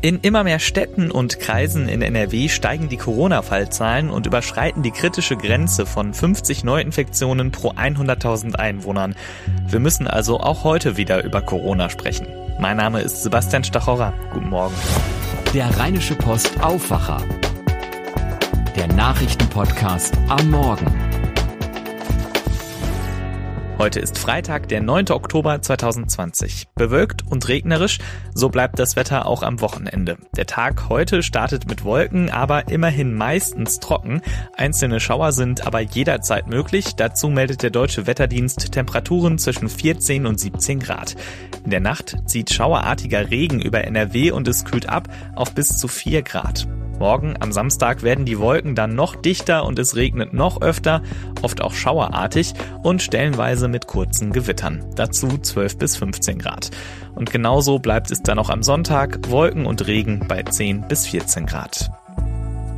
In immer mehr Städten und Kreisen in NRW steigen die Corona-Fallzahlen und überschreiten die kritische Grenze von 50 Neuinfektionen pro 100.000 Einwohnern. Wir müssen also auch heute wieder über Corona sprechen. Mein Name ist Sebastian Stachorra. Guten Morgen. Der Rheinische Post Aufwacher. Der Nachrichtenpodcast am Morgen. Heute ist Freitag, der 9. Oktober 2020. Bewölkt und regnerisch, so bleibt das Wetter auch am Wochenende. Der Tag heute startet mit Wolken, aber immerhin meistens trocken. Einzelne Schauer sind aber jederzeit möglich. Dazu meldet der Deutsche Wetterdienst Temperaturen zwischen 14 und 17 Grad. In der Nacht zieht schauerartiger Regen über NRW und es kühlt ab auf bis zu 4 Grad. Morgen am Samstag werden die Wolken dann noch dichter und es regnet noch öfter, oft auch schauerartig und stellenweise mit kurzen Gewittern. Dazu 12 bis 15 Grad. Und genauso bleibt es dann auch am Sonntag, Wolken und Regen bei 10 bis 14 Grad.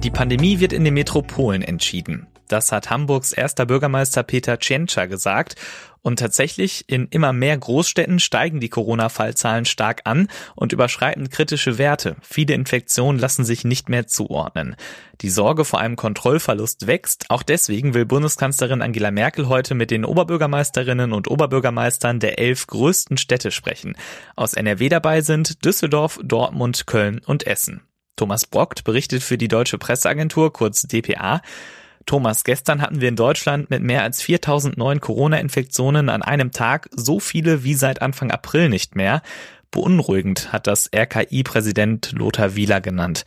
Die Pandemie wird in den Metropolen entschieden. Das hat Hamburgs erster Bürgermeister Peter Tschentscher gesagt. Und tatsächlich, in immer mehr Großstädten steigen die Corona-Fallzahlen stark an und überschreiten kritische Werte. Viele Infektionen lassen sich nicht mehr zuordnen. Die Sorge vor einem Kontrollverlust wächst. Auch deswegen will Bundeskanzlerin Angela Merkel heute mit den Oberbürgermeisterinnen und Oberbürgermeistern der elf größten Städte sprechen. Aus NRW dabei sind Düsseldorf, Dortmund, Köln und Essen. Thomas Brockt berichtet für die Deutsche Presseagentur, kurz DPA. Thomas, gestern hatten wir in Deutschland mit mehr als 4000 neuen Corona-Infektionen an einem Tag so viele wie seit Anfang April nicht mehr. Beunruhigend hat das RKI-Präsident Lothar Wieler genannt.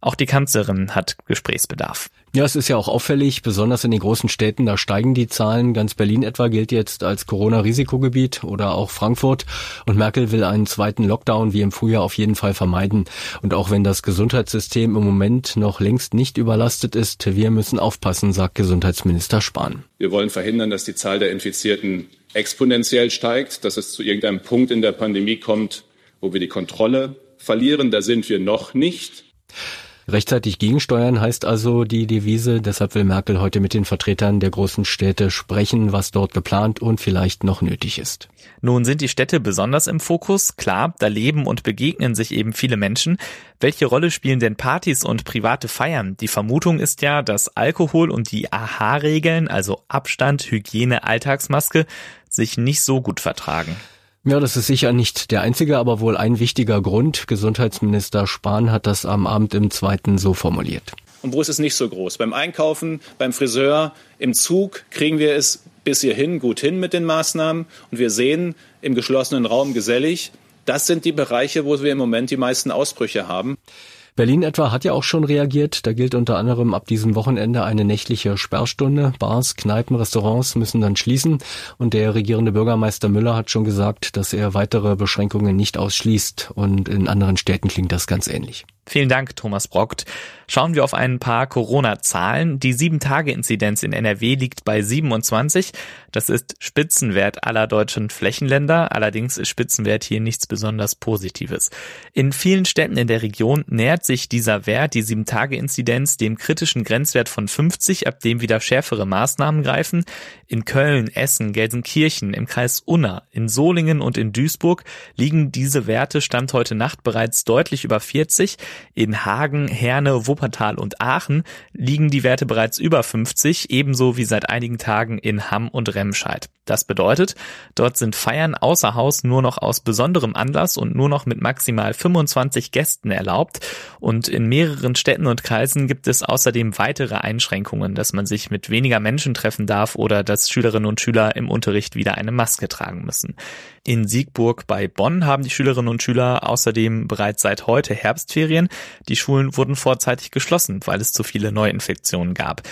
Auch die Kanzlerin hat Gesprächsbedarf. Ja, es ist ja auch auffällig, besonders in den großen Städten, da steigen die Zahlen. Ganz Berlin etwa gilt jetzt als Corona-Risikogebiet oder auch Frankfurt. Und Merkel will einen zweiten Lockdown wie im Frühjahr auf jeden Fall vermeiden. Und auch wenn das Gesundheitssystem im Moment noch längst nicht überlastet ist, wir müssen aufpassen, sagt Gesundheitsminister Spahn. Wir wollen verhindern, dass die Zahl der Infizierten exponentiell steigt, dass es zu irgendeinem Punkt in der Pandemie kommt, wo wir die Kontrolle verlieren. Da sind wir noch nicht. Rechtzeitig gegensteuern heißt also die Devise. Deshalb will Merkel heute mit den Vertretern der großen Städte sprechen, was dort geplant und vielleicht noch nötig ist. Nun sind die Städte besonders im Fokus. Klar, da leben und begegnen sich eben viele Menschen. Welche Rolle spielen denn Partys und private Feiern? Die Vermutung ist ja, dass Alkohol und die AHA-Regeln, also Abstand, Hygiene, Alltagsmaske, sich nicht so gut vertragen. Ja, das ist sicher nicht der einzige, aber wohl ein wichtiger Grund. Gesundheitsminister Spahn hat das am Abend im zweiten so formuliert. Und wo ist es nicht so groß? Beim Einkaufen, beim Friseur, im Zug kriegen wir es bis hierhin gut hin mit den Maßnahmen. Und wir sehen im geschlossenen Raum gesellig, das sind die Bereiche, wo wir im Moment die meisten Ausbrüche haben. Berlin etwa hat ja auch schon reagiert. Da gilt unter anderem ab diesem Wochenende eine nächtliche Sperrstunde. Bars, Kneipen, Restaurants müssen dann schließen. Und der regierende Bürgermeister Müller hat schon gesagt, dass er weitere Beschränkungen nicht ausschließt. Und in anderen Städten klingt das ganz ähnlich. Vielen Dank, Thomas Brockt. Schauen wir auf ein paar Corona-Zahlen. Die 7-Tage-Inzidenz in NRW liegt bei 27. Das ist Spitzenwert aller deutschen Flächenländer. Allerdings ist Spitzenwert hier nichts besonders Positives. In vielen Städten in der Region nähert sich dieser Wert, die 7-Tage-Inzidenz, dem kritischen Grenzwert von 50, ab dem wieder schärfere Maßnahmen greifen. In Köln, Essen, Gelsenkirchen, im Kreis Unna, in Solingen und in Duisburg liegen diese Werte Stand heute Nacht bereits deutlich über 40. In Hagen, Herne, Wuppertal und Aachen liegen die Werte bereits über 50, ebenso wie seit einigen Tagen in Hamm und Remscheid. Das bedeutet, dort sind Feiern außer Haus nur noch aus besonderem Anlass und nur noch mit maximal 25 Gästen erlaubt. Und in mehreren Städten und Kreisen gibt es außerdem weitere Einschränkungen, dass man sich mit weniger Menschen treffen darf oder dass Schülerinnen und Schüler im Unterricht wieder eine Maske tragen müssen. In Siegburg bei Bonn haben die Schülerinnen und Schüler außerdem bereits seit heute Herbstferien. Die Schulen wurden vorzeitig geschlossen, weil es zu viele Neuinfektionen gab.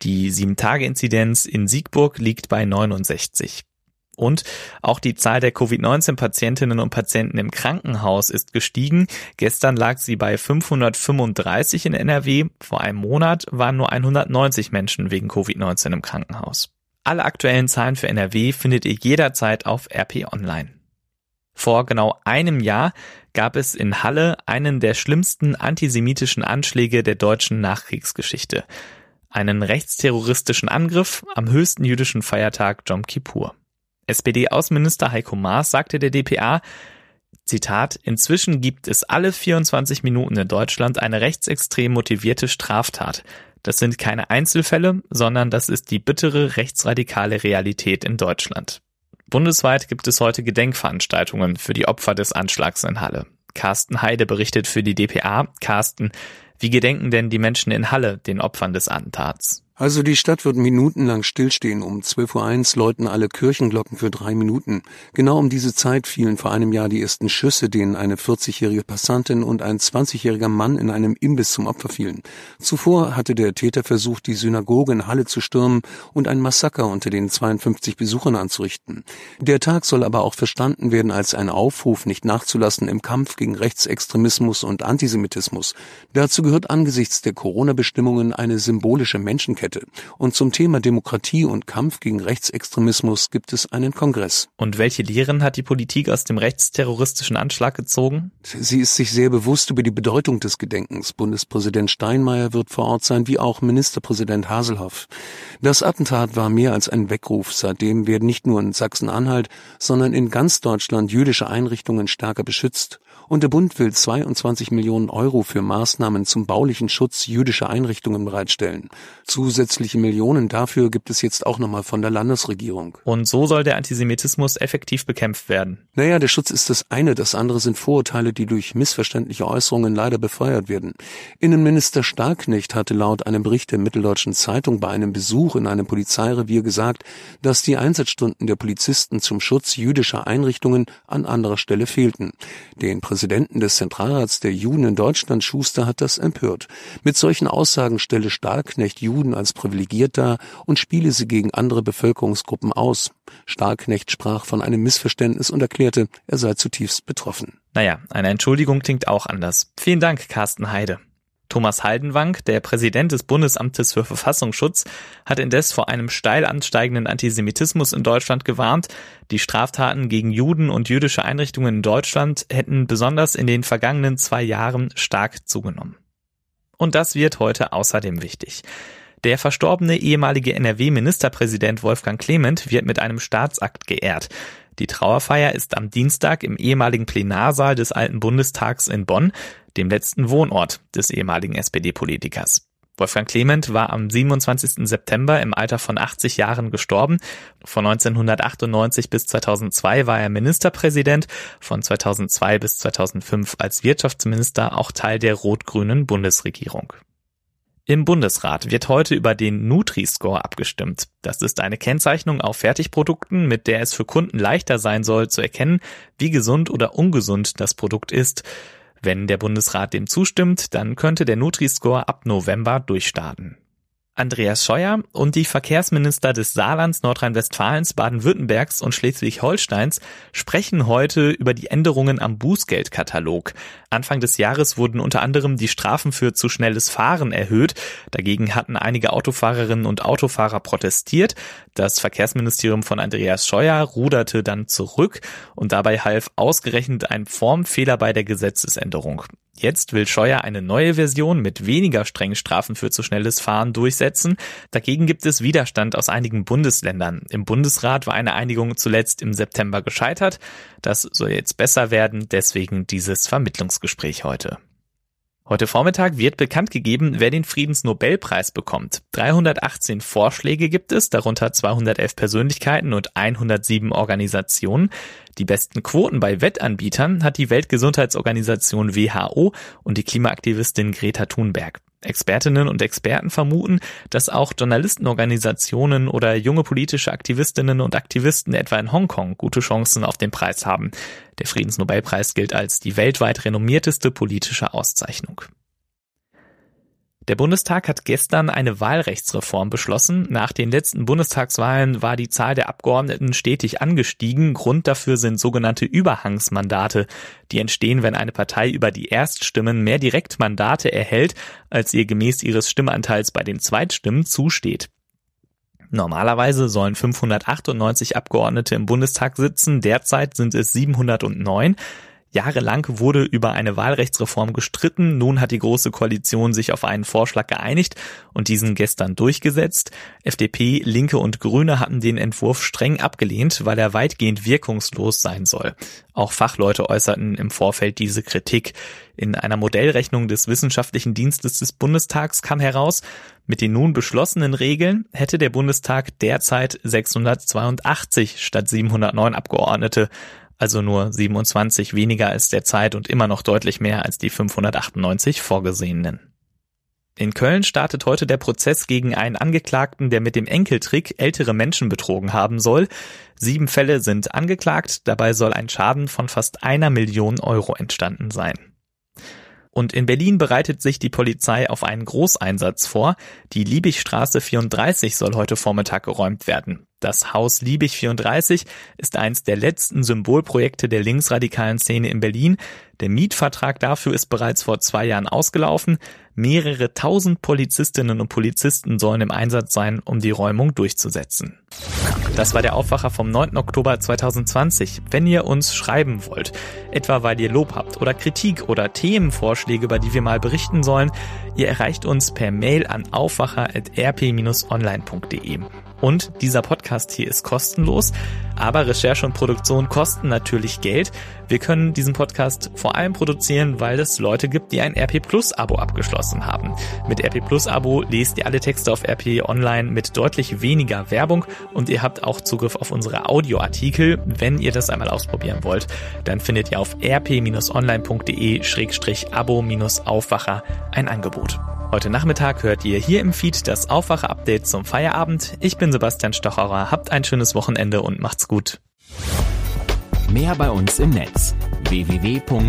Die 7-Tage-Inzidenz in Siegburg liegt bei 69. Und auch die Zahl der Covid-19-Patientinnen und Patienten im Krankenhaus ist gestiegen. Gestern lag sie bei 535 in NRW. Vor einem Monat waren nur 190 Menschen wegen Covid-19 im Krankenhaus. Alle aktuellen Zahlen für NRW findet ihr jederzeit auf RP Online. Vor genau einem Jahr gab es in Halle einen der schlimmsten antisemitischen Anschläge der deutschen Nachkriegsgeschichte. Einen rechtsterroristischen Angriff am höchsten jüdischen Feiertag Jom Kippur. SPD-Außenminister Heiko Maas sagte der DPA, Zitat, inzwischen gibt es alle 24 Minuten in Deutschland eine rechtsextrem motivierte Straftat. Das sind keine Einzelfälle, sondern das ist die bittere rechtsradikale Realität in Deutschland. Bundesweit gibt es heute Gedenkveranstaltungen für die Opfer des Anschlags in Halle. Carsten Heide berichtet für die DPA. Carsten, wie gedenken denn die Menschen in Halle den Opfern des Attentats? Also die Stadt wird minutenlang stillstehen. Um 12.01 Uhr läuten alle Kirchenglocken für drei Minuten. Genau um diese Zeit fielen vor einem Jahr die ersten Schüsse, denen eine 40-jährige Passantin und ein 20-jähriger Mann in einem Imbiss zum Opfer fielen. Zuvor hatte der Täter versucht, die Synagoge in Halle zu stürmen und ein Massaker unter den 52 Besuchern anzurichten. Der Tag soll aber auch verstanden werden als ein Aufruf, nicht nachzulassen im Kampf gegen Rechtsextremismus und Antisemitismus. Dazu gehört angesichts der Corona-Bestimmungen eine symbolische Menschenkette Lichterkette. Und zum Thema Demokratie und Kampf gegen Rechtsextremismus gibt es einen Kongress. Und welche Lehren hat die Politik aus dem rechtsterroristischen Anschlag gezogen? Sie ist sich sehr bewusst über die Bedeutung des Gedenkens. Bundespräsident Steinmeier wird vor Ort sein, wie auch Ministerpräsident Haselhoff. Das Attentat war mehr als ein Weckruf. Seitdem werden nicht nur in Sachsen-Anhalt, sondern in ganz Deutschland jüdische Einrichtungen stärker beschützt. Und der Bund will 22 Millionen Euro für Maßnahmen zum baulichen Schutz jüdischer Einrichtungen bereitstellen. Zusätzliche Millionen dafür gibt es jetzt auch nochmal von der Landesregierung. Und so soll der Antisemitismus effektiv bekämpft werden. Naja, der Schutz ist das eine, das andere sind Vorurteile, die durch missverständliche Äußerungen leider befeuert werden. Innenminister Starknecht hatte laut einem Bericht der Mitteldeutschen Zeitung bei einem Besuch in einem Polizeirevier gesagt, dass die Einsatzstunden der Polizisten zum Schutz jüdischer Einrichtungen an anderer Stelle fehlten. Den Präsidenten des Zentralrats der Juden in Deutschland, Schuster, hat das empört. Mit solchen Aussagen stelle Stahlknecht Juden als privilegiert dar und spiele sie gegen andere Bevölkerungsgruppen aus. Stahlknecht sprach von einem Missverständnis und erklärte, er sei zutiefst betroffen. Naja, eine Entschuldigung klingt auch anders. Vielen Dank, Carsten Heide. Thomas Haldenwang, der Präsident des Bundesamtes für Verfassungsschutz, hat indes vor einem steil ansteigenden Antisemitismus in Deutschland gewarnt. Die Straftaten gegen Juden und jüdische Einrichtungen in Deutschland hätten besonders in den vergangenen zwei Jahren stark zugenommen. Und das wird heute außerdem wichtig. Der verstorbene ehemalige NRW-Ministerpräsident Wolfgang Clement wird mit einem Staatsakt geehrt. Die Trauerfeier ist am Dienstag im ehemaligen Plenarsaal des Alten Bundestags in Bonn, dem letzten Wohnort des ehemaligen SPD-Politikers. Wolfgang Clement war am 27. September im Alter von 80 Jahren gestorben. Von 1998 bis 2002 war er Ministerpräsident, von 2002 bis 2005 als Wirtschaftsminister auch Teil der rot-grünen Bundesregierung. Im Bundesrat wird heute über den Nutri-Score abgestimmt. Das ist eine Kennzeichnung auf Fertigprodukten, mit der es für Kunden leichter sein soll zu erkennen, wie gesund oder ungesund das Produkt ist. Wenn der Bundesrat dem zustimmt, dann könnte der Nutri-Score ab November durchstarten. Andreas Scheuer und die Verkehrsminister des Saarlands, Nordrhein-Westfalens, Baden-Württembergs und Schleswig-Holsteins sprechen heute über die Änderungen am Bußgeldkatalog. Anfang des Jahres wurden unter anderem die Strafen für zu schnelles Fahren erhöht. Dagegen hatten einige Autofahrerinnen und Autofahrer protestiert. Das Verkehrsministerium von Andreas Scheuer ruderte dann zurück und dabei half ausgerechnet ein Formfehler bei der Gesetzesänderung. Jetzt will Scheuer eine neue Version mit weniger strengen Strafen für zu schnelles Fahren durchsetzen. Dagegen gibt es Widerstand aus einigen Bundesländern. Im Bundesrat war eine Einigung zuletzt im September gescheitert. Das soll jetzt besser werden, deswegen dieses Vermittlungsgespräch heute. Heute Vormittag wird bekannt gegeben, wer den Friedensnobelpreis bekommt. 318 Vorschläge gibt es, darunter 211 Persönlichkeiten und 107 Organisationen. Die besten Quoten bei Wettanbietern hat die Weltgesundheitsorganisation WHO und die Klimaaktivistin Greta Thunberg. Expertinnen und Experten vermuten, dass auch Journalistenorganisationen oder junge politische Aktivistinnen und Aktivisten etwa in Hongkong gute Chancen auf den Preis haben. Der Friedensnobelpreis gilt als die weltweit renommierteste politische Auszeichnung. Der Bundestag hat gestern eine Wahlrechtsreform beschlossen. Nach den letzten Bundestagswahlen war die Zahl der Abgeordneten stetig angestiegen. Grund dafür sind sogenannte Überhangsmandate. Die entstehen, wenn eine Partei über die Erststimmen mehr Direktmandate erhält, als ihr gemäß ihres Stimmanteils bei den Zweitstimmen zusteht. Normalerweise sollen 598 Abgeordnete im Bundestag sitzen, derzeit sind es 709. Jahrelang wurde über eine Wahlrechtsreform gestritten. Nun hat die Große Koalition sich auf einen Vorschlag geeinigt und diesen gestern durchgesetzt. FDP, Linke und Grüne hatten den Entwurf streng abgelehnt, weil er weitgehend wirkungslos sein soll. Auch Fachleute äußerten im Vorfeld diese Kritik. In einer Modellrechnung des Wissenschaftlichen Dienstes des Bundestags kam heraus, mit den nun beschlossenen Regeln hätte der Bundestag derzeit 682 statt 709 Abgeordnete also nur 27 weniger als der Zeit und immer noch deutlich mehr als die 598 vorgesehenen. In Köln startet heute der Prozess gegen einen Angeklagten, der mit dem Enkeltrick ältere Menschen betrogen haben soll. Sieben Fälle sind angeklagt, dabei soll ein Schaden von fast einer Million Euro entstanden sein. Und in Berlin bereitet sich die Polizei auf einen Großeinsatz vor. Die Liebigstraße 34 soll heute Vormittag geräumt werden. Das Haus Liebig 34 ist eins der letzten Symbolprojekte der linksradikalen Szene in Berlin. Der Mietvertrag dafür ist bereits vor zwei Jahren ausgelaufen. Mehrere tausend Polizistinnen und Polizisten sollen im Einsatz sein, um die Räumung durchzusetzen. Das war der Aufwacher vom 9. Oktober 2020. Wenn ihr uns schreiben wollt, etwa weil ihr Lob habt oder Kritik oder Themenvorschläge, über die wir mal berichten sollen, ihr erreicht uns per Mail an aufwacher.rp-online.de. Und dieser Podcast hier ist kostenlos, aber Recherche und Produktion kosten natürlich Geld. Wir können diesen Podcast vor allem produzieren, weil es Leute gibt, die ein RP Plus Abo abgeschlossen haben. Mit RP Plus Abo lest ihr alle Texte auf RP Online mit deutlich weniger Werbung und ihr habt auch Zugriff auf unsere Audioartikel. Wenn ihr das einmal ausprobieren wollt, dann findet ihr auf rp-online.de-abo-aufwacher ein Angebot. Heute Nachmittag hört ihr hier im Feed das Aufwache-Update zum Feierabend. Ich bin Sebastian Stocherer. Habt ein schönes Wochenende und macht's gut. Mehr bei uns im Netz www.rp-online.de